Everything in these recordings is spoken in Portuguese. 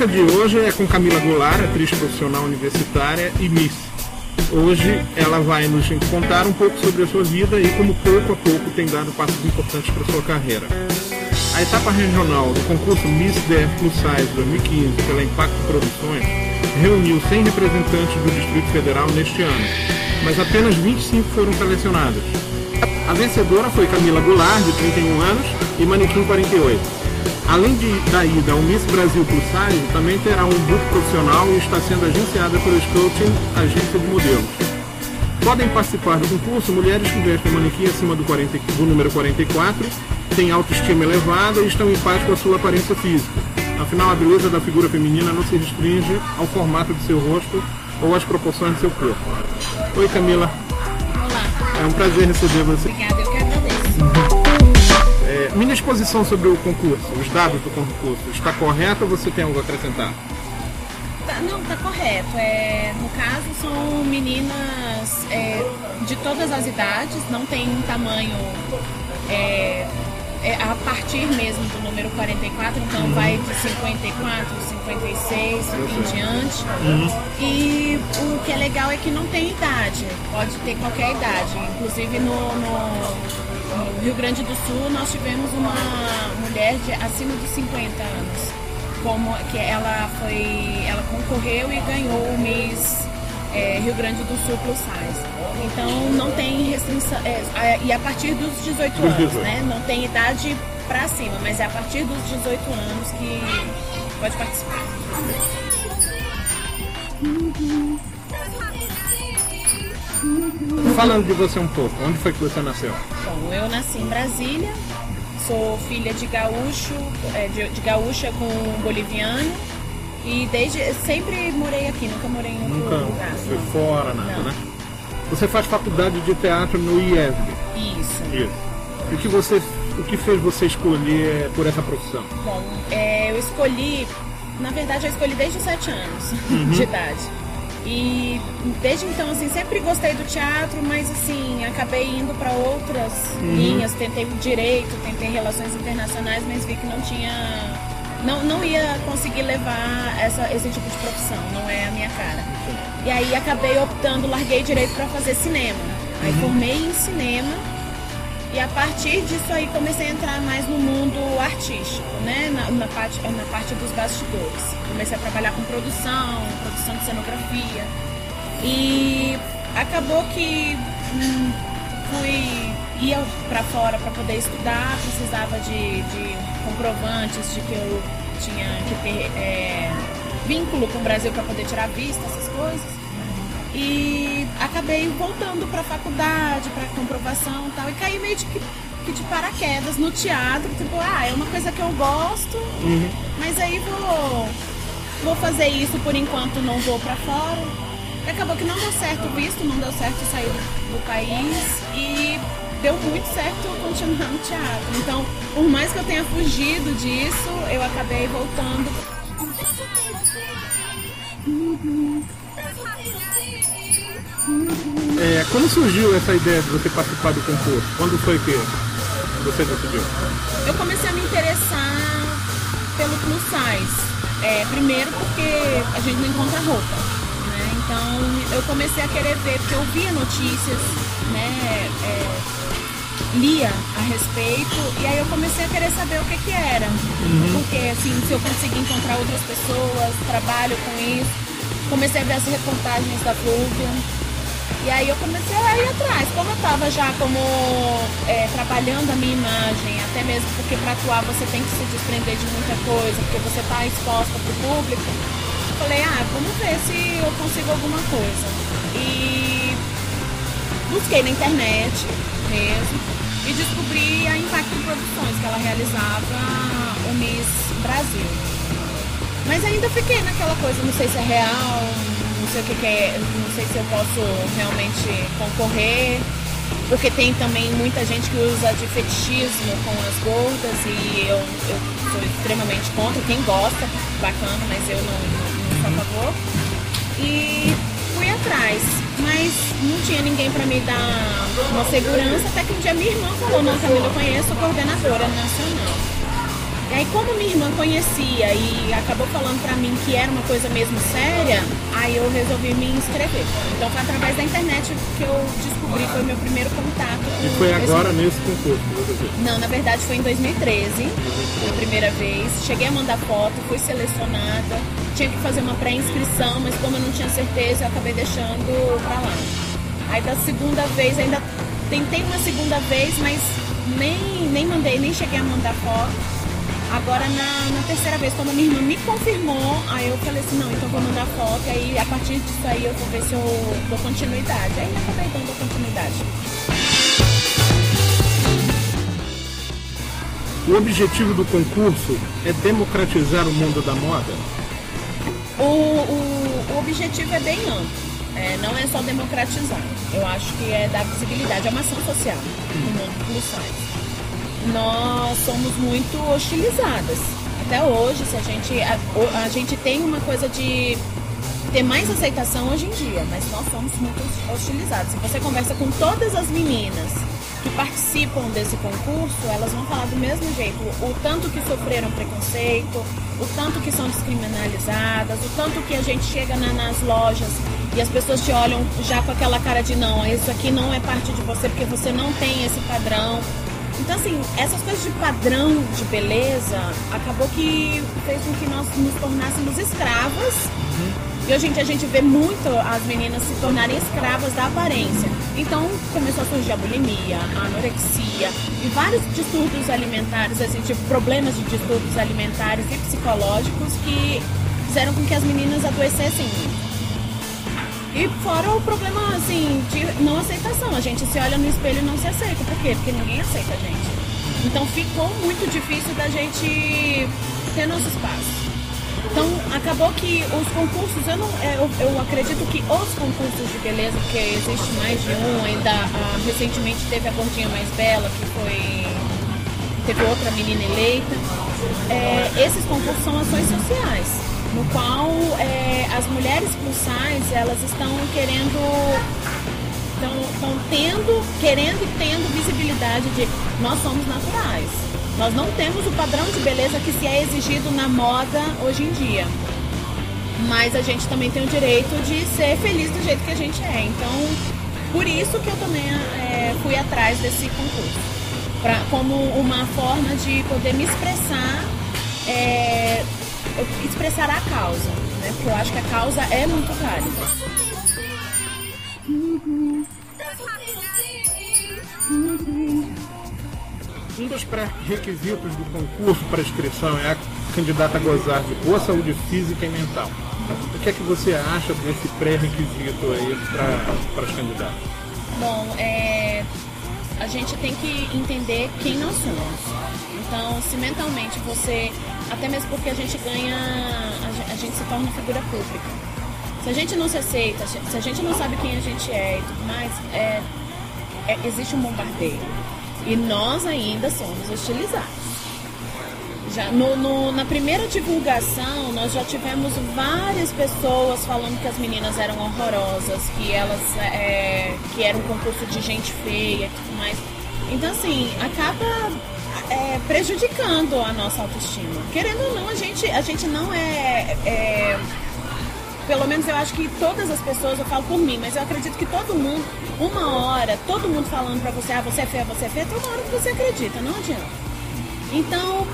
entrevista de hoje é com Camila Goulart, atriz profissional universitária e Miss. Hoje ela vai nos contar um pouco sobre a sua vida e como pouco a pouco tem dado passos importantes para sua carreira. A etapa regional do concurso Miss DF Plus Size 2015 pela Impacto Produções reuniu 100 representantes do Distrito Federal neste ano, mas apenas 25 foram selecionadas. A vencedora foi Camila Goulart, de 31 anos, e Manequim 48. Além de, da ida ao Miss Brasil Plus Size, também terá um book profissional e está sendo agenciada pelo Scouting, agência de modelos. Podem participar do concurso mulheres que vestem manequim acima do, 40, do número 44, têm autoestima elevada e estão em paz com a sua aparência física. Afinal, a beleza da figura feminina não se restringe ao formato de seu rosto ou às proporções de seu corpo. Oi, Camila. Olá. É um prazer receber você. Obrigada, eu que agradeço. Minha exposição sobre o concurso, os dados do concurso, está correta ou você tem algo a acrescentar? Tá, não, tá correto. É, no caso, são meninas é, de todas as idades, não tem um tamanho é, é, a partir mesmo do número 44, então vai de 54, 56 e em diante. E o que é legal é que não tem idade, pode ter qualquer idade. Inclusive no, no- no Rio Grande do Sul nós tivemos uma mulher de acima de 50 anos. Como que ela foi. Ela concorreu e ganhou o Miss é, Rio Grande do Sul Plus Size. Então não tem restrição. é, a- e a partir dos 18 Dos anos, 18. né? Não tem idade pra cima, mas é a partir dos 18 anos que pode participar. Falando de você um pouco, onde foi que você nasceu? Bom, eu nasci em Brasília, sou filha de gaúcho, é, de, de gaúcha com boliviano e desde sempre morei aqui, nunca morei em outro Nunca lugar. foi não. fora, nada, Não. né? Você faz faculdade de teatro no IESB. Isso. Isso. O que você, o que fez você escolher por essa profissão? Bom, é, eu escolhi, na verdade eu escolhi desde os 7 anos Uhum. de idade. E desde então, assim, sempre gostei do teatro, mas assim, acabei indo para outras Uhum. linhas. Tentei direito, tentei relações internacionais, mas vi que não tinha. Não, não ia conseguir levar essa, esse tipo de profissão, não é a minha cara. E aí acabei optando, larguei direito para fazer cinema. Aí Uhum. formei em cinema e a partir disso aí comecei a entrar mais no mundo artístico, né? Na, na parte, na parte dos bastidores. Comecei a trabalhar com produção, produção de cenografia. E acabou que hum, fui ia para fora para poder estudar, precisava de, de comprovantes de que eu tinha que ter é, vínculo com o Brasil para poder tirar vista, essas coisas. E acabei voltando para a faculdade, para comprovação e tal, e caí meio de, que, de paraquedas no teatro, tipo, ah, é uma coisa que eu gosto, mas aí vou, vou fazer isso por enquanto, não vou para fora. E acabou que não deu certo o visto, não deu certo sair do, do país e deu muito certo continuar no teatro. Então, por mais que eu tenha fugido disso, eu acabei voltando É, como surgiu essa ideia de você participar do concurso? Quando foi que você decidiu? eu comecei a me interessar pelo plus size. É, primeiro porque a gente não encontra roupa, né? Então eu comecei a querer ver, porque eu via notícias, né? é, lia a respeito e aí eu comecei a querer saber o que que era. Porque assim, se eu conseguir encontrar outras pessoas, trabalho com isso. Comecei a ver as reportagens da Flúvia. E aí eu comecei a ir atrás. Como eu estava já como é, trabalhando a minha imagem, até mesmo porque para atuar você tem que se desprender de muita coisa, porque você está exposta para o público. eu Falei, ah, vamos ver se eu consigo alguma coisa. E busquei na internet mesmo e descobri a Impacto Produções, que ela realizava o Miss Brasil. Mas ainda fiquei naquela coisa, não sei se é real, sei o que, que é, não sei se eu posso realmente concorrer. Porque tem também muita gente que usa de fetichismo com as gordas e eu, eu sou extremamente contra. Quem gosta, bacana, mas eu não, não sou a favor. E fui atrás, mas não tinha ninguém para me dar uma segurança, até que um dia minha irmã falou, não, Camila, eu conheço a coordenadora nacional. E aí, como minha irmã conhecia e acabou falando pra mim que era uma coisa mesmo séria, aí eu resolvi me inscrever. Então foi através da internet que eu descobri, foi o meu primeiro contato. E foi agora esse... nesse concurso que você fez? Não, na verdade foi em 2013, a primeira vez. Cheguei a mandar foto, fui selecionada, tinha que fazer uma pré-inscrição, mas como eu não tinha certeza, eu acabei deixando pra lá. Aí da segunda vez, ainda tentei uma segunda vez, mas nem, nem mandei, nem cheguei a mandar foto. Agora, na, na, terceira vez, quando a minha irmã me confirmou, aí eu falei assim, não, então vou mandar foto, e aí a partir disso aí eu vou ver se eu dou continuidade. Aí acabei dando continuidade. O objetivo do concurso é democratizar o mundo da moda? O, o, o objetivo é bem amplo. É, não é só democratizar. Eu acho que é dar visibilidade, é uma ação social no mundo plus size nós somos muito hostilizadas. Até hoje, se a gente a, a gente tem uma coisa de ter mais aceitação hoje em dia, mas nós somos muito hostilizados. Se você conversa com todas as meninas que participam desse concurso, elas vão falar do mesmo jeito. O tanto que sofreram preconceito, o tanto que são descriminalizadas, o tanto que a gente chega na, nas lojas e as pessoas te olham já com aquela cara de não, isso aqui não é parte de você porque você não tem esse padrão. Então, assim, essas coisas de padrão de beleza acabou que fez com que nós nos tornássemos escravas. Uhum. E hoje em dia a gente vê muito as meninas se tornarem escravas da aparência. Então começou a surgir a bulimia, a anorexia e vários distúrbios alimentares, assim, tipo problemas de distúrbios alimentares e psicológicos que fizeram com que as meninas adoecessem e fora o problema, assim, de não aceitação. A gente se olha no espelho e não se aceita. Por quê? Porque ninguém aceita a gente. Então ficou muito difícil da gente ter nosso espaço. Então acabou que os concursos, eu, não, é, eu, eu acredito que os concursos de beleza, porque existe mais de um, ainda ah, recentemente teve a Gordinha Mais Bela, que foi. teve outra menina eleita. É, esses concursos são ações sociais no qual é, as mulheres plus elas estão querendo estão tendo querendo e tendo visibilidade de nós somos naturais. Nós não temos o padrão de beleza que se é exigido na moda hoje em dia. Mas a gente também tem o direito de ser feliz do jeito que a gente é. Então por isso que eu também é, fui atrás desse concurso. Pra, como uma forma de poder me expressar é, expressar a causa, né? Porque eu acho que a causa é muito válida. Um dos pré-requisitos do concurso para inscrição é a candidata a gozar de boa saúde física e mental. O que é que você acha desse pré-requisito aí para as candidatas? Bom, é, a gente tem que entender quem nós somos. Então, se mentalmente você até mesmo porque a gente ganha, a gente se torna figura pública. Se a gente não se aceita, se a gente não sabe quem a gente é e tudo mais, é, é, existe um bombardeio. E nós ainda somos hostilizados. Já no, no, na primeira divulgação, nós já tivemos várias pessoas falando que as meninas eram horrorosas, que elas é, que era um concurso de gente feia e tudo mais. Então, assim, acaba é, prejudicando a nossa autoestima. Querendo ou não, a gente, a gente não é, é, Pelo menos eu acho que todas as pessoas, eu falo por mim, mas eu acredito que todo mundo, uma hora, todo mundo falando pra você, ah, você é feia, você é feia, uma hora que você acredita, não adianta. Então,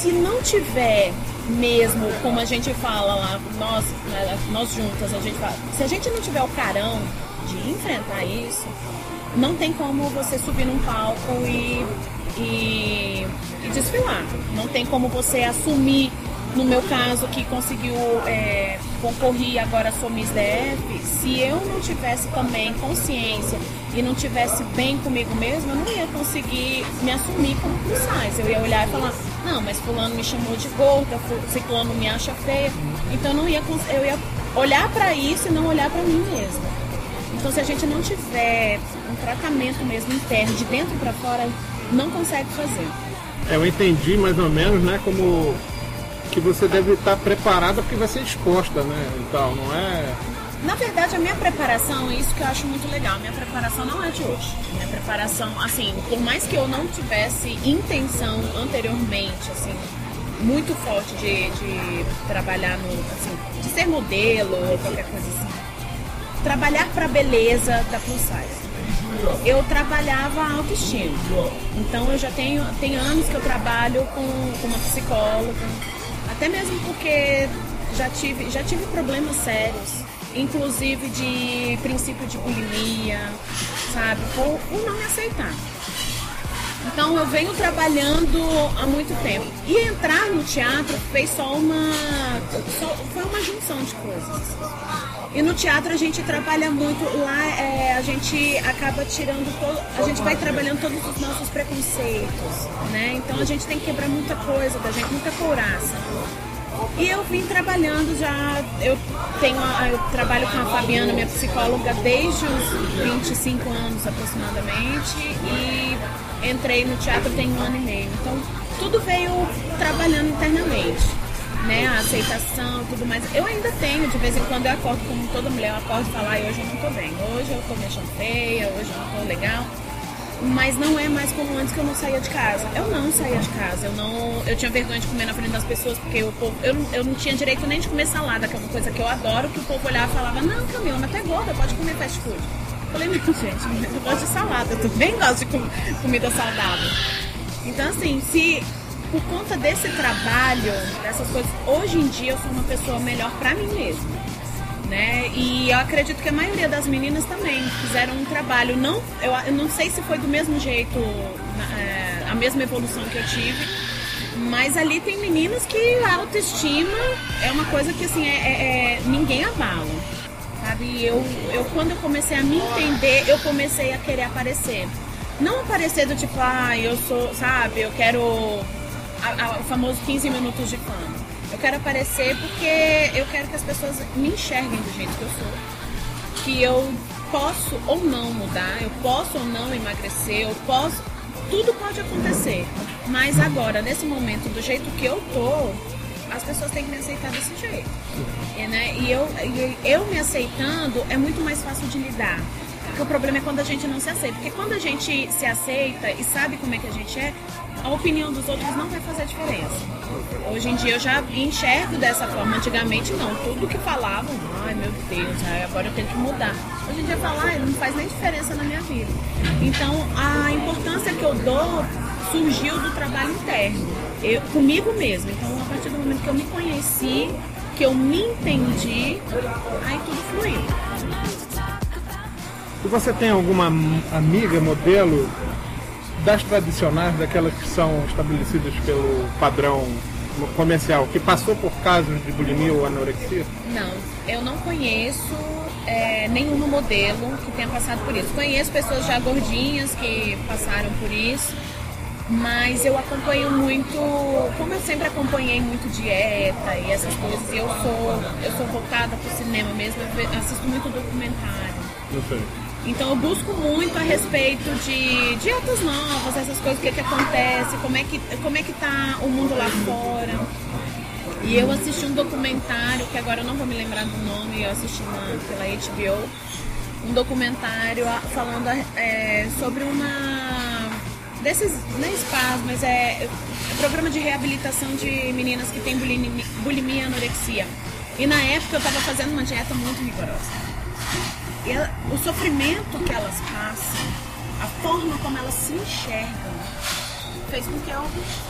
se não tiver mesmo, como a gente fala lá, nós, né, nós juntas, a gente fala, se a gente não tiver o carão de enfrentar isso, não tem como você subir num palco e e, e desfilar. Não tem como você assumir, no meu caso, que conseguiu é, concorrer agora sou Miss DF, se eu não tivesse também consciência e não tivesse bem comigo mesma, eu não ia conseguir me assumir como plus. Eu ia olhar e falar, não, mas fulano me chamou de gorda, ciclano me acha feia. Então eu não ia, eu ia olhar para isso e não olhar para mim mesma. Então se a gente não tiver um tratamento mesmo interno, de dentro para fora, não consegue fazer. É, eu entendi mais ou menos, né, como que você deve estar preparada porque vai ser exposta, né, e tal, não é... Na verdade, a minha preparação, isso que eu acho muito legal, a minha preparação não é de hoje. Minha preparação, assim, por mais que eu não tivesse intenção anteriormente, assim, muito forte de, de trabalhar no. Assim, de ser modelo ou qualquer coisa assim. Trabalhar para beleza da plus size. Eu trabalhava autoestima. Então eu já tenho, tem anos que eu trabalho com, com uma psicóloga. Até mesmo porque já tive, já tive problemas sérios inclusive de princípio de bulimia, sabe? Por, por não me aceitar. Então eu venho trabalhando há muito tempo. E entrar no teatro fez só uma. Só, foi uma junção de coisas. E no teatro a gente trabalha muito, lá é, a gente acaba tirando todo. A gente vai trabalhando todos os nossos preconceitos, né? Então a gente tem que quebrar muita coisa da gente, muita couraça. E eu vim trabalhando já, eu tenho, eu trabalho com a Fabiana, minha psicóloga, desde os 25 anos aproximadamente e entrei no teatro tem um ano e meio. Então tudo veio trabalhando internamente, né? A aceitação, tudo mais. Eu ainda tenho, de vez em quando eu acordo como toda mulher, eu acordo e falo, ah, hoje eu não tô bem, hoje eu tô me achando feia, hoje eu não tô legal mas não é mais como antes que eu não saía de casa. Eu não saía de casa, eu não, eu tinha vergonha de comer na frente das pessoas porque o povo, eu, eu não tinha direito nem de comer salada, que é uma coisa que eu adoro, que o povo olhava e falava: "Não, Camila, mas tu é gorda, pode comer fast food". Eu falei: "Não, gente, eu gosto de salada, eu também gosto de com, comida saudável". Então assim, se por conta desse trabalho, dessas coisas, hoje em dia eu sou uma pessoa melhor para mim mesma né? E eu acredito que a maioria das meninas também fizeram um trabalho. Não, eu, eu não sei se foi do mesmo jeito, é, a mesma evolução que eu tive, mas ali tem meninas que a autoestima é uma coisa que assim é, é, é ninguém abala. Sabe? Eu, eu quando eu comecei a me entender, eu comecei a querer aparecer. Não aparecer do tipo, ah, eu sou, sabe, eu quero a, a, o famoso 15 minutos de fama eu quero aparecer porque eu quero que as pessoas me enxerguem do jeito que eu sou. Que eu posso ou não mudar, eu posso ou não emagrecer, eu posso. Tudo pode acontecer. Mas agora, nesse momento, do jeito que eu tô, as pessoas têm que me aceitar desse jeito. E, né? e eu, eu me aceitando é muito mais fácil de lidar. O problema é quando a gente não se aceita. Porque quando a gente se aceita e sabe como é que a gente é, a opinião dos outros não vai fazer diferença. Hoje em dia eu já enxergo dessa forma. Antigamente não. Tudo que falavam, ai meu Deus, agora eu tenho que mudar. Hoje em dia falar não faz nem diferença na minha vida. Então a importância que eu dou surgiu do trabalho interno, eu, comigo mesmo. Então a partir do momento que eu me conheci, que eu me entendi, aí tudo fluiu. E você tem alguma amiga, modelo das tradicionais, daquelas que são estabelecidas pelo padrão comercial, que passou por casos de bulimia ou anorexia? Não, eu não conheço é, nenhum modelo que tenha passado por isso. Conheço pessoas já gordinhas que passaram por isso, mas eu acompanho muito, como eu sempre acompanhei muito dieta e essas coisas, eu sou, eu sou voltada para o cinema mesmo, eu assisto muito documentário. Sei. Então eu busco muito a respeito de dietas novas, essas coisas, o que, que acontece, como é que, como é que tá o mundo lá fora. E eu assisti um documentário, que agora eu não vou me lembrar do nome, eu assisti na, pela HBO, um documentário falando é, sobre uma desses, nem spas, mas é, é programa de reabilitação de meninas que têm bulimia, bulimia e anorexia. E na época eu estava fazendo uma dieta muito rigorosa ela, o sofrimento que elas passam, a forma como elas se enxergam, fez com que eu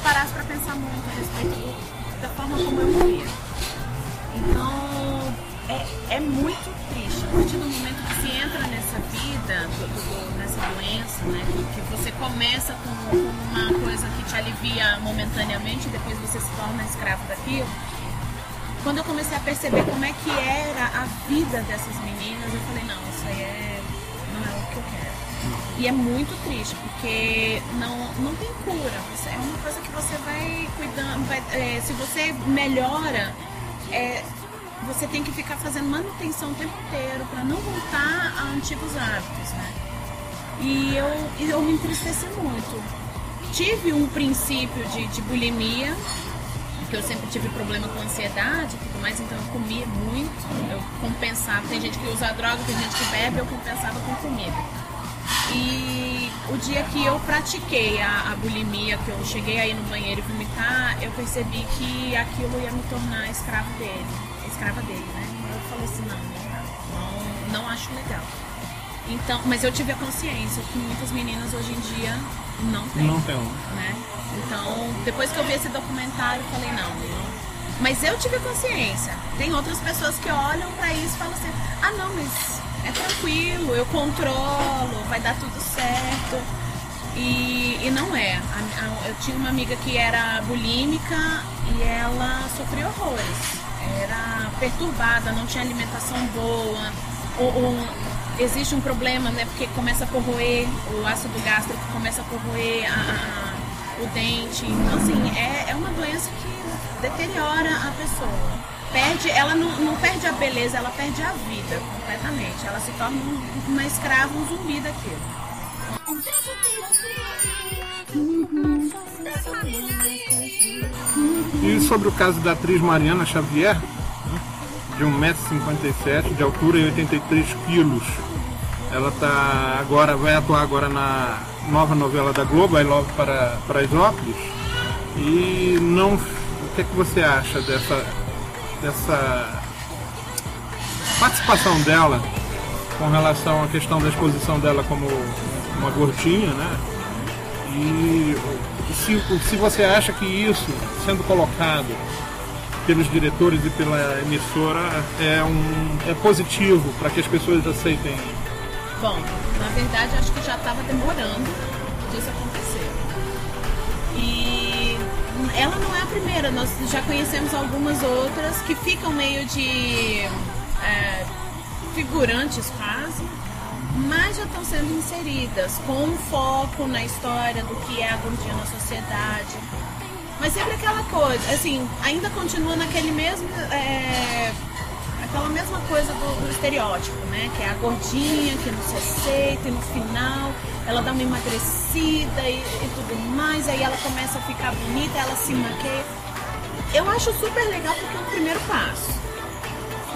parasse para pensar muito a respeito da forma como eu via. Então, é, é muito triste. A partir do momento que se entra nessa vida, nessa doença, né, que, que você começa com, com uma coisa que te alivia momentaneamente e depois você se torna escravo daquilo, quando eu comecei a perceber como é que era a vida dessas meninas, eu falei, não, isso aí é, não é o que eu quero. E é muito triste, porque não, não tem cura. É uma coisa que você vai cuidando, vai, é, se você melhora, é, você tem que ficar fazendo manutenção o tempo inteiro para não voltar a antigos hábitos, né? E eu, eu me entristeci muito. Tive um princípio de, de bulimia, porque eu sempre tive problema com ansiedade e tudo mais, então eu comia muito, eu compensava. Tem gente que usa droga, tem gente que bebe, eu compensava com comida. E o dia que eu pratiquei a, a bulimia, que eu cheguei aí no banheiro e vomitar, eu percebi que aquilo ia me tornar escravo dele, escrava dele, né? Eu falei assim, não, não, não acho legal. Então, mas eu tive a consciência que muitas meninas hoje em dia não têm. Não tem. Né? Então, depois que eu vi esse documentário, eu falei, não, não. Mas eu tive a consciência. Tem outras pessoas que olham para isso e falam assim, ah não, mas é tranquilo, eu controlo, vai dar tudo certo. E, e não é. Eu tinha uma amiga que era bulímica e ela sofreu horrores. Era perturbada, não tinha alimentação boa. Ou, ou, existe um problema, né? Porque começa a corroer, o ácido gástrico começa a corroer a, o dente. Então, assim, é, é uma doença que deteriora a pessoa perde, ela não, não, perde a beleza, ela perde a vida completamente. Ela se torna uma escrava, um zumbi daquilo. E sobre o caso da atriz Mariana Xavier, de 1,57m, de altura e 83 quilos. Ela tá agora, vai atuar agora na nova novela da Globo, I Love para Paraisópolis. E não. O que, é que você acha dessa dessa participação dela com relação à questão da exposição dela como uma gordinha, né? E se, se você acha que isso, sendo colocado pelos diretores e pela emissora, é, um, é positivo para que as pessoas aceitem? Bom, na verdade acho que já estava demorando disso acontecer. E ela não é a primeira, nós já conhecemos algumas outras que ficam meio de é, figurantes quase, mas já estão sendo inseridas com um foco na história do que é a gordinha na sociedade. Mas sempre aquela coisa, assim, ainda continua naquele mesmo. É, aquela mesma coisa do, do, estereótipo, né? Que é a gordinha que não se aceita e no final ela dá uma emagrecida e, e tudo mais, aí ela começa a ficar bonita, ela se maquia. Eu acho super legal porque é um primeiro passo.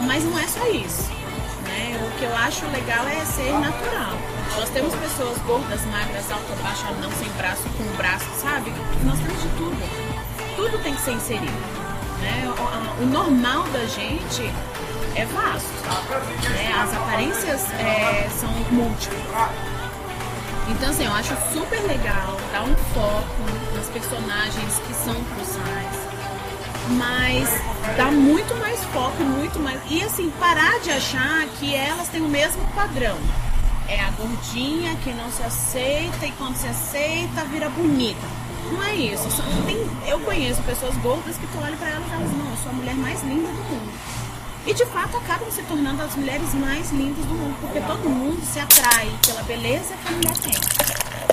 Mas não é só isso. Né? O que eu acho legal é ser natural. Nós temos pessoas gordas, magras, alta, baixa, não sem braço, com braço, sabe? Nós temos de tudo. Tudo tem que ser inserido. Né? O, o normal da gente é vasto. Né? As aparências é, são múltiplas. Então, assim, eu acho super legal dar um foco nas personagens que são cruciais, mas dá muito mais foco, muito mais. E, assim, parar de achar que elas têm o mesmo padrão. É a gordinha que não se aceita e quando se aceita vira bonita. Não é isso. Tem, eu conheço pessoas gordas que tu olha pra elas e elas, não, eu sou a mulher mais linda do mundo. E de fato acabam se tornando as mulheres mais lindas do mundo, porque todo mundo se atrai pela beleza que a mulher tem.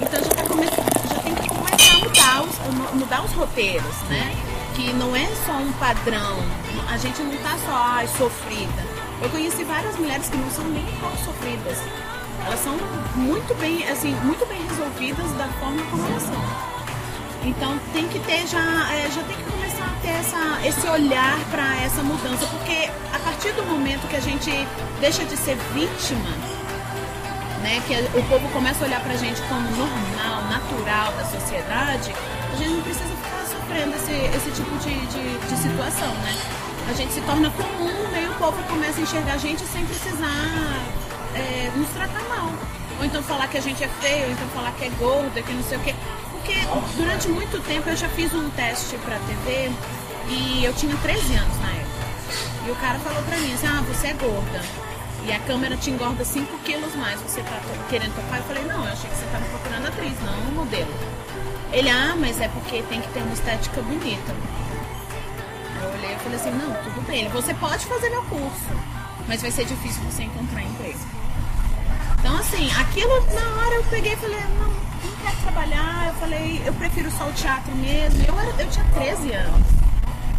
Então já, tá come... já tem que começar a mudar os, mudar os roteiros, né? Que não é só um padrão, a gente não tá só ai, sofrida. Eu conheci várias mulheres que não são nem pouco sofridas. Elas são muito bem, assim, muito bem resolvidas da forma como elas são. Então tem que ter já, é, já tem que começar a ter essa, esse olhar para essa mudança, porque a partir do momento que a gente deixa de ser vítima, né, que o povo começa a olhar para a gente como normal, natural da sociedade, a gente não precisa ficar sofrendo esse, esse tipo de, de, de situação, né? A gente se torna comum, né, o povo começa a enxergar a gente sem precisar é, nos tratar mal. Ou então falar que a gente é feio, ou então falar que é gorda, que não sei o quê. Porque durante muito tempo eu já fiz um teste pra TV e eu tinha 13 anos na época. E o cara falou pra mim assim, ah, você é gorda. E a câmera te engorda 5 quilos mais, você tá querendo topar? Eu falei, não, eu achei que você tava procurando atriz, não um modelo. Ele, ah, mas é porque tem que ter uma estética bonita. Eu olhei e falei assim, não, tudo bem, você pode fazer meu curso, mas vai ser difícil você encontrar emprego. Então assim, aquilo na hora eu peguei e falei, não, não quero trabalhar. Eu falei, eu prefiro só o teatro mesmo. Eu, era, eu tinha 13 anos.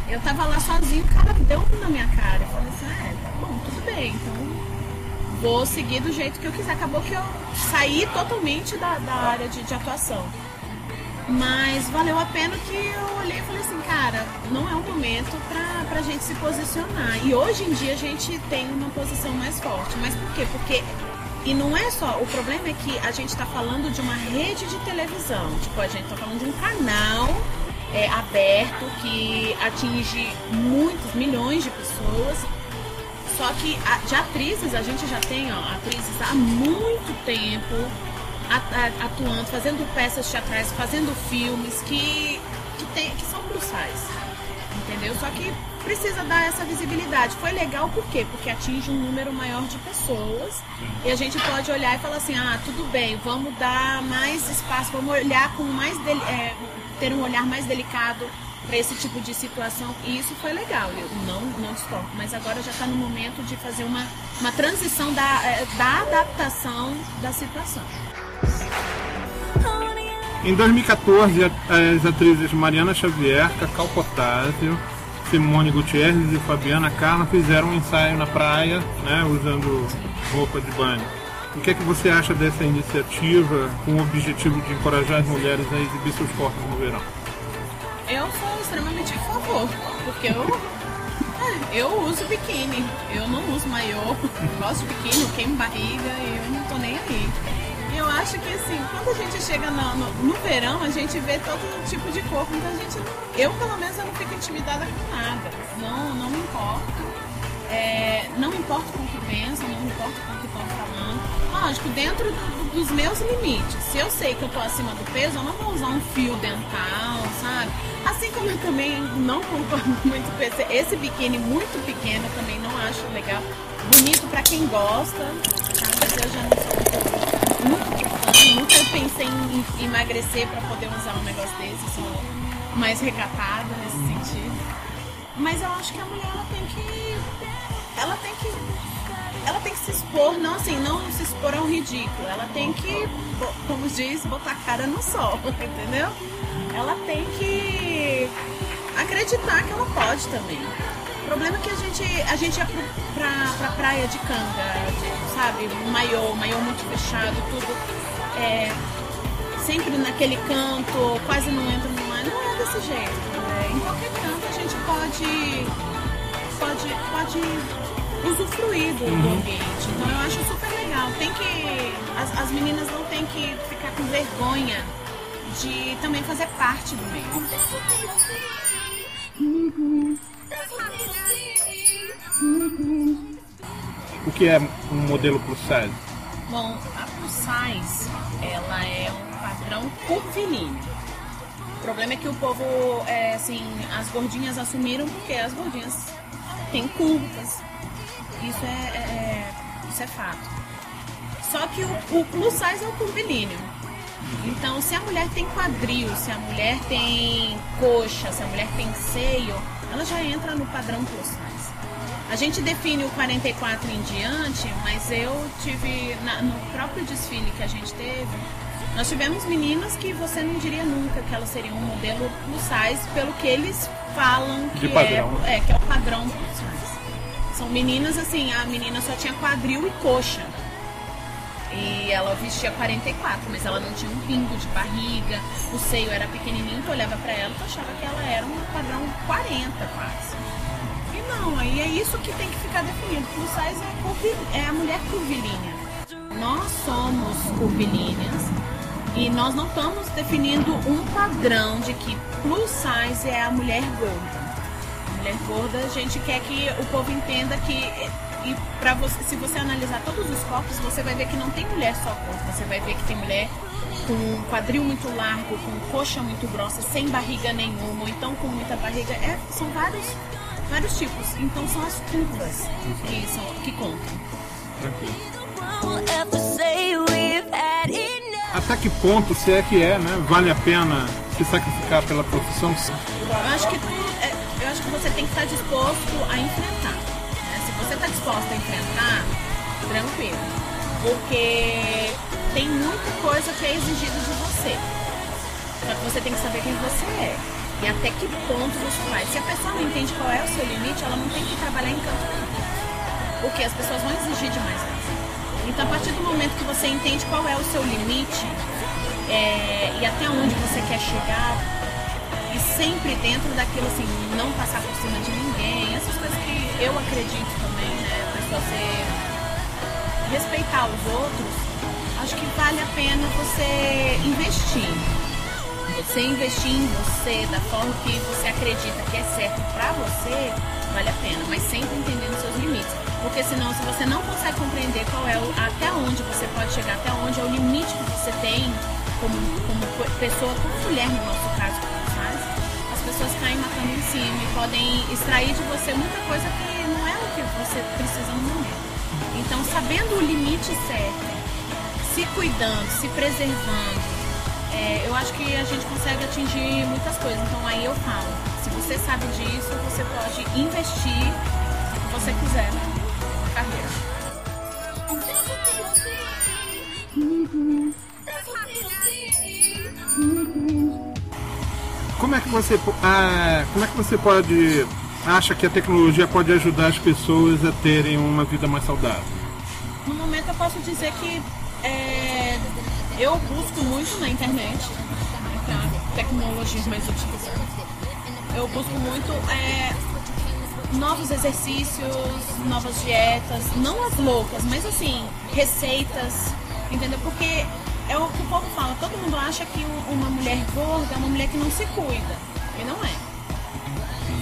Eu tava lá sozinho, o cara deu na minha cara. Eu falei assim, ah, tá bom, tudo bem, então vou seguir do jeito que eu quiser. Acabou que eu saí totalmente da, da área de, de atuação. Mas valeu a pena que eu olhei e falei assim, cara, não é o momento pra, pra gente se posicionar. E hoje em dia a gente tem uma posição mais forte. Mas por quê? Porque E não é só, o problema é que a gente está falando de uma rede de televisão. Tipo, a gente está falando de um canal é, aberto que atinge muitos milhões de pessoas. Só que a, de atrizes, a gente já tem ó, atrizes há muito tempo atuando, fazendo peças teatrais, fazendo filmes que, que, tem, que são cruciais. Entendeu? Só que precisa dar essa visibilidade. Foi legal por quê? Porque atinge um número maior de pessoas e a gente pode olhar e falar assim, ah, tudo bem, vamos dar mais espaço, vamos olhar com mais é, ter um olhar mais delicado para esse tipo de situação e isso foi legal, eu não, não discordo, mas agora já está no momento de fazer uma, uma transição da, é, da adaptação da situação. Em 2014, as atrizes Mariana Xavier, Cacau Potásio, Simone Gutierrez e Fabiana Carla fizeram um ensaio na praia, né, usando roupa de banho. O que é que você acha dessa iniciativa com o objetivo de encorajar as mulheres a exibir seus corpos no verão? Eu sou extremamente a favor, porque eu, eu uso biquíni, eu não uso maiô, gosto de biquíni, queimo barriga e eu não tô nem aí. Eu acho que assim, quando a gente chega no, no, no, verão, a gente vê todo tipo de corpo, então a gente, eu pelo menos eu não fico intimidada com nada, não, não me importo. É, não importa com o que pensam, não importa com o que estão falando. Lógico, dentro do, dos meus limites. Se eu sei que eu tô acima do peso, eu não vou usar um fio dental, sabe? Assim como eu também não concordo muito com esse, esse biquíni muito pequeno, também não acho legal. Bonito para quem gosta, tá? mas eu já não sou muito fã. Nunca pensei em emagrecer para poder usar um negócio desse, sou mais recatada nesse sentido. Mas eu acho que a mulher ela tem que ela tem que ela tem que se expor, não assim, não se expor ao ridículo. Ela tem que, como diz, botar a cara no sol, entendeu? Ela tem que acreditar que ela pode também. O problema é que a gente, a gente ia pro, pra, pra praia de canga, sabe? Maiô, maiô muito fechado, tudo. É, sempre naquele canto, quase não entra no mar. Não é desse jeito. Né? Em qualquer canto a gente pode, pode, pode usufruir do, uhum. ambiente. Então eu acho super legal. Tem que. As, as meninas não têm que ficar com vergonha de também fazer parte do meio. O que é um modelo plus size? Bom, a plus size, ela é um padrão curvilíneo. O problema é que o povo, é, assim, as gordinhas assumiram porque as gordinhas têm curvas, isso é, é, é, isso é fato. Só que o, o plus size é o curvilíneo. Então, se a mulher tem quadril, se a mulher tem coxa, se a mulher tem seio, ela já entra no padrão plus size. A gente define o 44 em diante, mas eu tive, na, no próprio desfile que a gente teve, nós tivemos meninas que você não diria nunca que elas seriam um modelo plus size, pelo que eles falam que, é, é, que é o padrão plus size. São meninas assim, a menina só tinha quadril e coxa. E ela vestia 44, mas ela não tinha um pingo de barriga, o seio era pequenininho, tu olhava para ela e achava que ela era um padrão 40 quase. E não, aí é isso que tem que ficar definido. Plus size é, é a mulher curvilínea. Nós somos curvilíneas e nós não estamos definindo um padrão de que plus size é a mulher gorda mulher gorda, a gente quer que o povo entenda que e para você, se você analisar todos os corpos, você vai ver que não tem mulher só gorda, você vai ver que tem mulher com quadril muito largo, com coxa muito grossa, sem barriga nenhuma, ou então com muita barriga. É, são vários, vários tipos. Então são as curvas que, são, que contam. Até que ponto, se é que é, né, vale a pena se sacrificar pela profissão? Eu acho que acho que você tem que estar disposto a enfrentar. Né? Se você está disposto a enfrentar, tranquilo. Porque tem muita coisa que é exigida de você. Só que você tem que saber quem você é. E até que ponto você vai. Se a pessoa não entende qual é o seu limite, ela não tem que trabalhar em campo Porque as pessoas vão exigir demais Então, a partir do momento que você entende qual é o seu limite é, e até onde você quer chegar, e sempre dentro daquilo assim, não passar por cima de ninguém, essas coisas que eu acredito também, né? A ser respeitar os outros, acho que vale a pena você investir. Você investir em você da forma que você acredita que é certo para você, vale a pena, mas sempre entendendo seus limites. Porque senão, se você não consegue compreender qual é o, até onde você pode chegar, até onde é o limite que você tem como, como pessoa, como mulher no nosso caso, faz, as pessoas caem matando em cima e podem extrair de você muita coisa que não é o que você precisa no momento. Então, sabendo o limite certo, se cuidando, se preservando, é, eu acho que a gente consegue atingir muitas coisas. Então, aí eu falo, se você sabe disso, você pode investir o que você quiser na carreira. Como é que você ah, como é que você pode acha que a tecnologia pode ajudar as pessoas a terem uma vida mais saudável? No momento eu posso dizer que eu busco muito na internet né, tecnologias mais utilizadas. Eu busco muito é, novos exercícios, novas dietas, não as loucas, mas assim, receitas, entendeu? Porque é o que o povo fala, todo mundo acha que uma mulher gorda é uma mulher que não se cuida. E não é.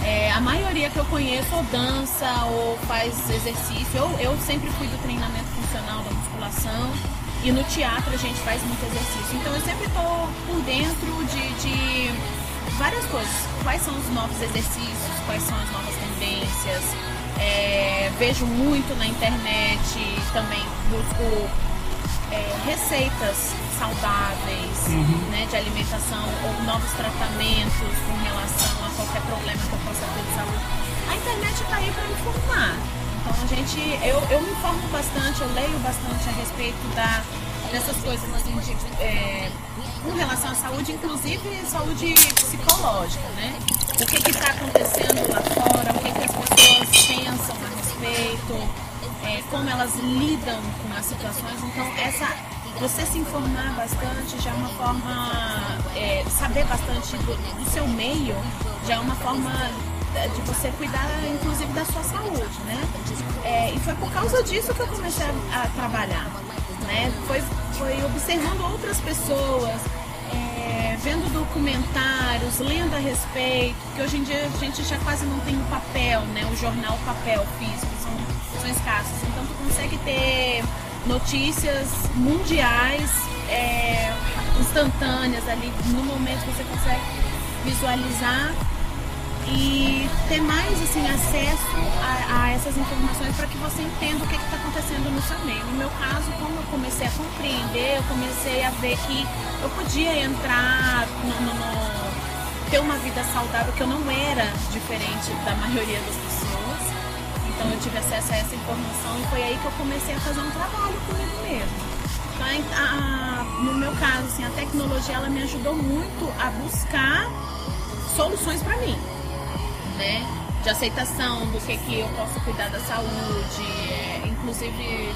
É, a maioria que eu conheço ou dança ou faz exercício. Eu, eu sempre fui do treinamento funcional da musculação e no teatro a gente faz muito exercício. Então eu sempre estou por dentro de, de várias coisas. Quais são os novos exercícios, quais são as novas tendências. É, vejo muito na internet, também busco é, receitas saudáveis uhum. né, de alimentação ou novos tratamentos com relação a qualquer problema que eu possa ter de saúde. A internet está aí para informar. Então a gente, eu, eu me informo bastante, eu leio bastante a respeito da, dessas coisas assim, de, é, com relação à saúde, inclusive saúde psicológica, né? O que está acontecendo lá fora, o que, que as pessoas pensam a respeito é, como elas lidam com as situações. Então, essa você se informar bastante já é uma forma, é, saber bastante do, do, seu meio já é uma forma de você cuidar, inclusive, da sua saúde, né? É, e foi por causa disso que eu comecei a, a trabalhar, né? Foi, foi observando outras pessoas, é, vendo documentários, lendo a respeito, que hoje em dia a gente já quase não tem o papel, né? O jornal papel físico, são são escassos. Então tu consegue ter notícias mundiais é, instantâneas ali no momento você consegue visualizar e ter mais assim acesso a, a essas informações para que você entenda o que está acontecendo no seu meio. No meu caso, como eu comecei a compreender, eu comecei a ver que eu podia entrar no, no, no ter uma vida saudável que eu não era diferente da maioria das pessoas então eu tive acesso a essa informação e foi aí que eu comecei a fazer um trabalho comigo mesmo. Então, a, a, no meu caso, assim, a tecnologia ela me ajudou muito a buscar soluções para mim, né? De aceitação do que, que eu posso cuidar da saúde, é, inclusive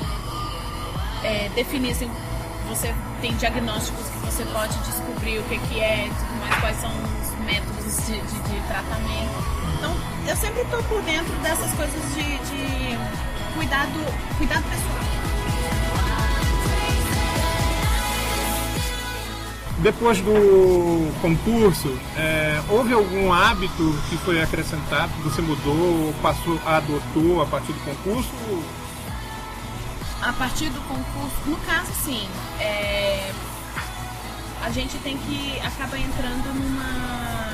é, definir assim, você tem diagnósticos que você pode descobrir o que, que é, mas quais são os métodos de, de, de tratamento. Então, eu sempre estou por dentro dessas coisas de, de cuidado, cuidado pessoal. Depois do concurso, é, houve algum hábito que foi acrescentado, que você mudou, passou, adotou a partir do concurso? A partir do concurso, no caso sim, é, a gente tem que acaba entrando numa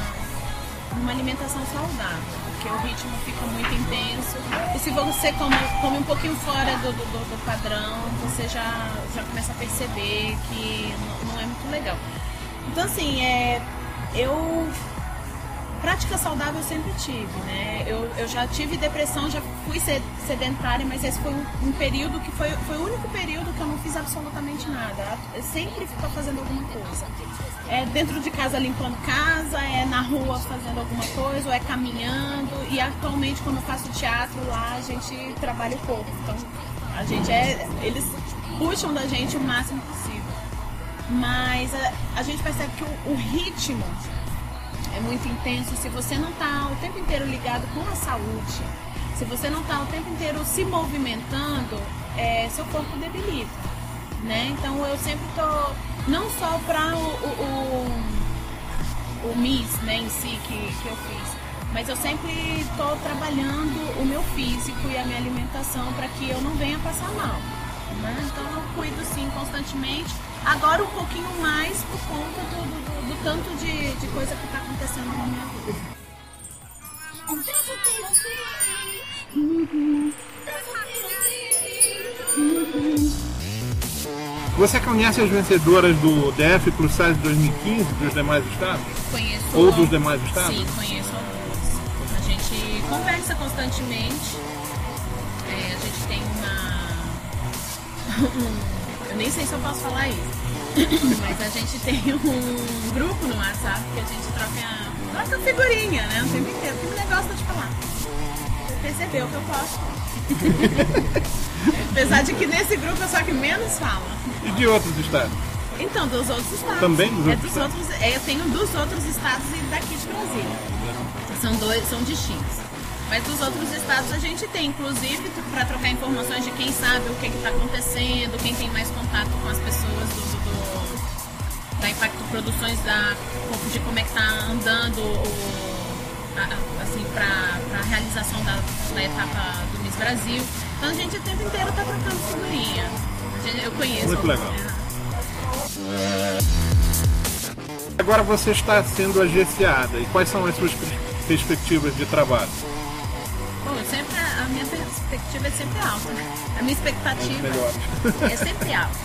uma alimentação saudável, porque o ritmo fica muito intenso. E se você come, come um pouquinho fora do, do, do padrão, você já, já começa a perceber que não, não é muito legal. Então, assim, é, eu prática saudável eu sempre tive, né? Eu, eu já tive depressão, já fui sedentária, mas esse foi um, um, período que foi, foi o único período que eu não fiz absolutamente nada. Eu sempre fico fazendo alguma coisa. É dentro de casa limpando casa, é na rua fazendo alguma coisa, ou é caminhando. E atualmente quando eu faço teatro lá, a gente trabalha o corpo. Então a gente é. Eles puxam da gente o máximo possível. Mas a, a gente percebe que o, o ritmo é muito intenso, se você não está o tempo inteiro ligado com a saúde, se você não está o tempo inteiro se movimentando, é, seu corpo debilita, né? Então eu sempre tô não só para o, o, o, o Miss, né, em si que, que eu fiz, mas eu sempre estou trabalhando o meu físico e a minha alimentação para que eu não venha passar mal. Né? Então eu cuido sim constantemente. Agora um pouquinho mais por conta do, do, do tanto de, de coisa que está acontecendo na minha vida. Você conhece as vencedoras do DF Plus Size 2015 dos demais estados? Conheço. Ou dos demais estados? Sim, conheço algumas. A gente conversa constantemente. É, a gente tem uma. eu nem sei se eu posso falar isso. Mas a gente tem um grupo no WhatsApp que a gente troca troca figurinha, né? O tempo inteiro. Mulher gosta de falar. Você percebeu que eu posso. Apesar de que nesse grupo sou a que menos fala. E de outros estados? Então, dos outros estados. Também dos é outros dos outros, é, eu tenho dos outros estados e daqui de Brasília. São dois, são distintos. Mas dos outros estados a gente tem, inclusive, para trocar informações de quem sabe o que está acontecendo, quem tem mais contato com as pessoas do, do, da Impacto Produções, da, de como é que está andando o, a, assim, para a realização da, da etapa do Brasil. Então a gente o tempo inteiro está trocando figurinha. Eu conheço. Muito legal. Agora você está sendo agenciada. E quais são as suas perspectivas de trabalho? Bom, sempre, a minha perspectiva é sempre alta. A minha expectativa é sempre alta.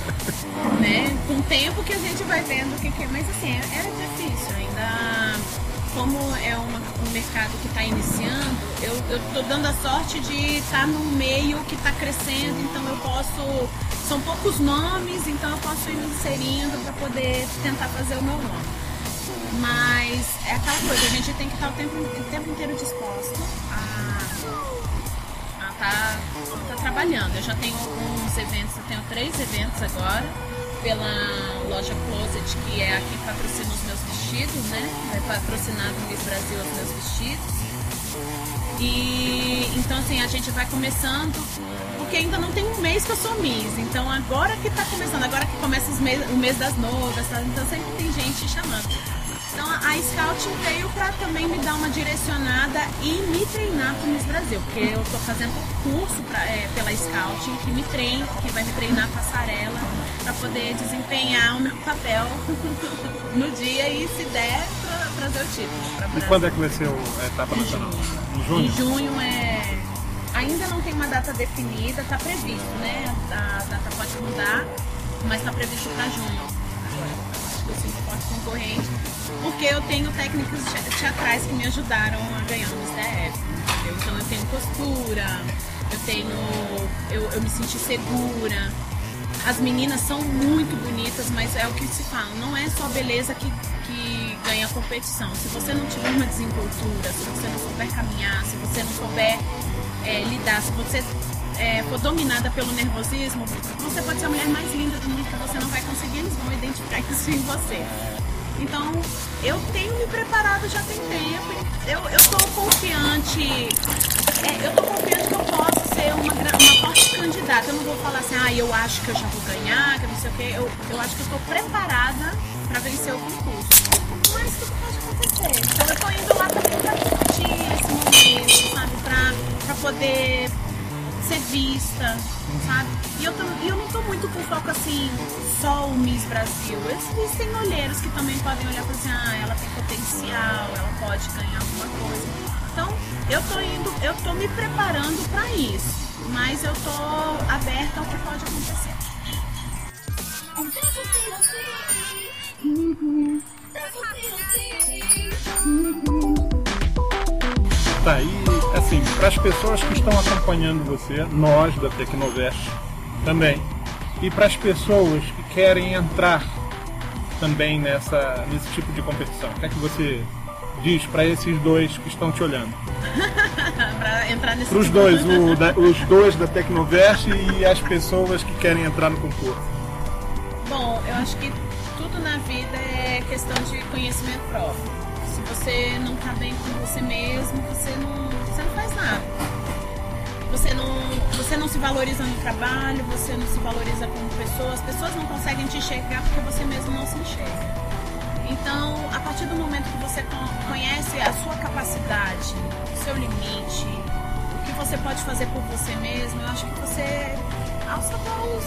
né? Com o tempo que a gente vai vendo o que, que é. Mas assim, é, é difícil ainda. Como é uma, um mercado que está iniciando, eu estou dando a sorte de estar tá num meio que está crescendo, então eu posso. São poucos nomes, então eu posso ir me inserindo para poder tentar fazer o meu nome. Mas é aquela coisa, a gente tem que estar o tempo, o tempo inteiro disposto a estar tá, tá trabalhando. Eu já tenho alguns eventos, eu tenho três eventos agora pela loja Closet, que é a que patrocina os meus vestidos, né? Vai patrocinar do Miss Brasil os meus vestidos. E então assim, a gente vai começando, porque ainda não tem um mês que eu sou Miss. Então agora que tá começando, agora que começa o mês das noivas, tá? então sempre tem gente chamando. Então a Scouting veio para também me dar uma direcionada e me treinar para Miss Brasil, porque eu estou fazendo curso pra, é, pela Scouting que me treina, que vai me treinar passarela para poder desempenhar o meu papel no dia e se der pra trazer o título. E quando é que vai ser a etapa nacional? Em junho? Em junho é. Ainda não tem uma data definida, está previsto, né? A data pode mudar, mas está previsto para junho assim, esporte concorrente, porque eu tenho técnicas teatrais que me ajudaram a ganhar STF, entendeu? Então eu tenho postura, eu tenho. Eu, eu me senti segura. As meninas são muito bonitas, mas é o que se fala, não é só beleza que, que ganha competição. Se você não tiver uma desenvoltura, se você não souber caminhar, se você não souber é, lidar, se você é, for dominada pelo nervosismo, você pode ser a mulher mais linda do mundo que você não vai conseguir, eles vão identificar isso em você. Então, eu tenho me preparado já tem tempo, eu, eu confiante, é, eu tô confiante que eu posso ser uma, uma forte candidata. Eu não vou falar assim, ah, eu acho que eu já vou ganhar, que não sei o quê. Eu, eu acho que eu tô preparada para vencer o concurso. Mas tudo pode acontecer. Então eu tô indo lá pra discutir esse momento, sabe? Pra poder ser vista, sabe? E eu, tô, eu não tô muito com foco assim, só o Miss Brasil. Existem olheiros que também podem olhar para assim, ah, ela tem potencial, ela pode ganhar alguma coisa. Então, eu tô indo, eu tô me preparando para isso, mas eu tô aberta ao que pode acontecer. Tá, e assim, para as pessoas que estão acompanhando você, nós da Tecnovest também, e para as pessoas que querem entrar também nessa, nesse tipo de competição, o que é que você diz para esses dois que estão te olhando? para entrar nesse Para os tipo dois, o, da, os dois da Tecnovest e as pessoas que querem entrar no concurso. Bom, eu acho que tudo na vida é questão de conhecimento próprio você não tá bem com você mesmo, você não, você não faz nada. você não, você não se valoriza no trabalho, você não se valoriza como pessoa, as pessoas não conseguem te enxergar porque você mesmo não se enxerga. Então, a partir do momento que você conhece a sua capacidade, o seu limite, o que você pode fazer por você mesmo, eu acho que você alça voos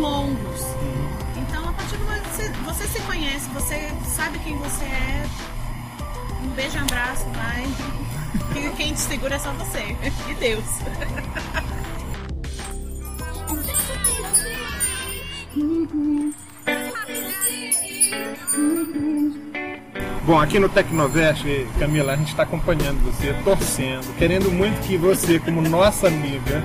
longos. Então, a partir do momento que você, você se conhece, você sabe quem você é, um beijo, um abraço, vai. Quem te segura é só você e Deus. Bom, aqui no Tecnovest, Camila, a gente está acompanhando você, torcendo, querendo muito que você, como nossa amiga,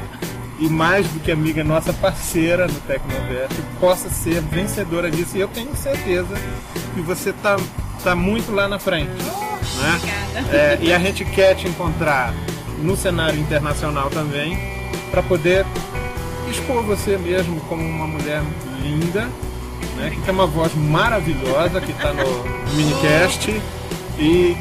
e mais do que amiga, nossa parceira no Tecnovest, possa ser vencedora disso. E eu tenho certeza que você está tá muito lá na frente. Né? É, e a gente quer te encontrar no cenário internacional também, para poder expor você mesmo como uma mulher linda, né, que tem uma voz maravilhosa, que está no minicast. E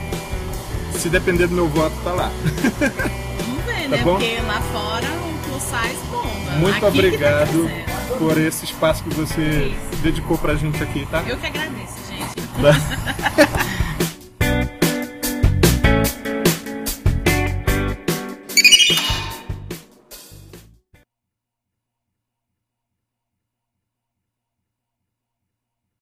se depender do meu voto, tá lá. Vamos ver, tá né? Bom? Porque lá fora o plus size bomba. Muito aqui obrigado tá por esse espaço que você Isso. dedicou pra gente aqui, tá? Eu que agradeço, gente.